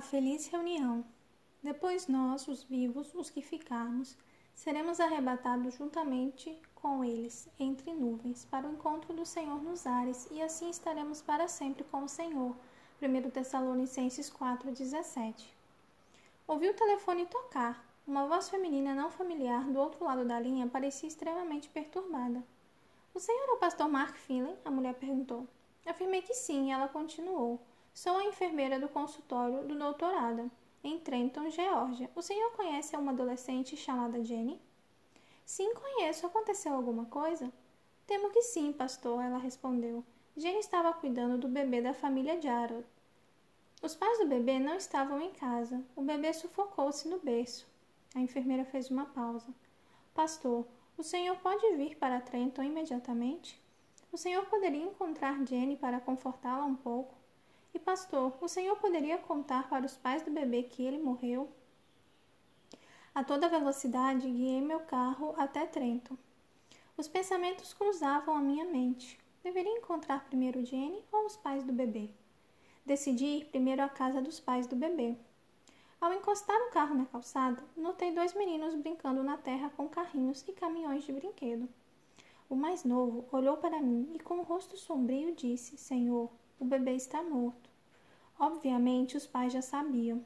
feliz reunião. Depois nós, os vivos, os que ficarmos, seremos arrebatados juntamente com eles, entre nuvens, para o encontro do Senhor nos ares, e assim estaremos para sempre com o Senhor. 1 Tessalonicenses 4,17 Ouvi o telefone tocar. Uma voz feminina não familiar do outro lado da linha parecia extremamente perturbada. O senhor é o pastor Mark Finley? A mulher perguntou. Afirmei que sim, e ela continuou. Sou a enfermeira do consultório do doutorado, em Trenton, Geórgia. O senhor conhece uma adolescente chamada Jenny? Sim, conheço. Aconteceu alguma coisa? Temo que sim, pastor, ela respondeu. Jenny estava cuidando do bebê da família Jarrod. Os pais do bebê não estavam em casa. O bebê sufocou-se no berço. A enfermeira fez uma pausa. Pastor, o senhor pode vir para Trenton imediatamente? O senhor poderia encontrar Jenny para confortá-la um pouco? E, pastor, o senhor poderia contar para os pais do bebê que ele morreu? A toda velocidade guiei meu carro até Trenton. Os pensamentos cruzavam a minha mente. Deveria encontrar primeiro Jenny ou os pais do bebê? Decidi ir primeiro à casa dos pais do bebê. Ao encostar o carro na calçada, notei dois meninos brincando na terra com carrinhos e caminhões de brinquedo. O mais novo olhou para mim e, com o rosto sombrio, disse: Senhor, o bebê está morto. Obviamente, os pais já sabiam.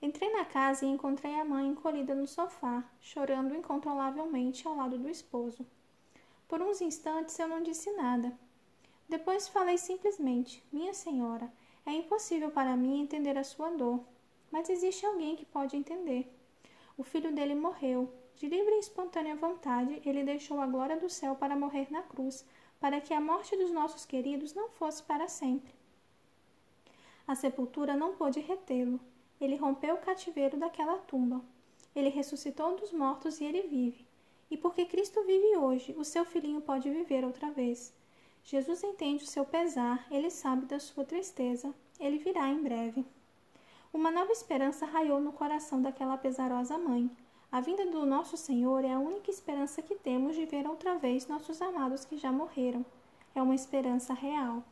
Entrei na casa e encontrei a mãe encolhida no sofá, chorando incontrolavelmente ao lado do esposo. Por uns instantes eu não disse nada. Depois falei simplesmente: Minha senhora, é impossível para mim entender a sua dor, mas existe alguém que pode entender. O filho dele morreu de livre e espontânea vontade, ele deixou a glória do céu para morrer na cruz, para que a morte dos nossos queridos não fosse para sempre. A sepultura não pôde retê-lo. Ele rompeu o cativeiro daquela tumba. Ele ressuscitou dos mortos e ele vive. E porque Cristo vive hoje, o seu filhinho pode viver outra vez. Jesus entende o seu pesar, ele sabe da sua tristeza, ele virá em breve. Uma nova esperança raiou no coração daquela pesarosa mãe. A vinda do nosso Senhor é a única esperança que temos de ver outra vez nossos amados que já morreram. É uma esperança real.